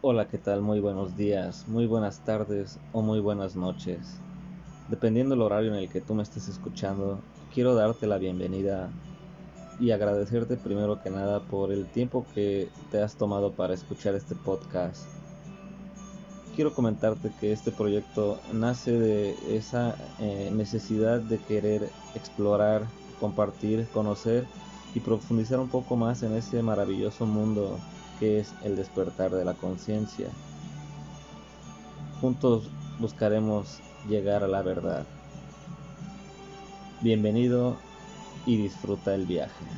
Hola, ¿qué tal? Muy buenos días, muy buenas tardes o muy buenas noches. Dependiendo del horario en el que tú me estés escuchando, quiero darte la bienvenida y agradecerte primero que nada por el tiempo que te has tomado para escuchar este podcast. Quiero comentarte que este proyecto nace de esa eh, necesidad de querer explorar, compartir, conocer y profundizar un poco más en ese maravilloso mundo que es el despertar de la conciencia. Juntos buscaremos llegar a la verdad. Bienvenido y disfruta el viaje.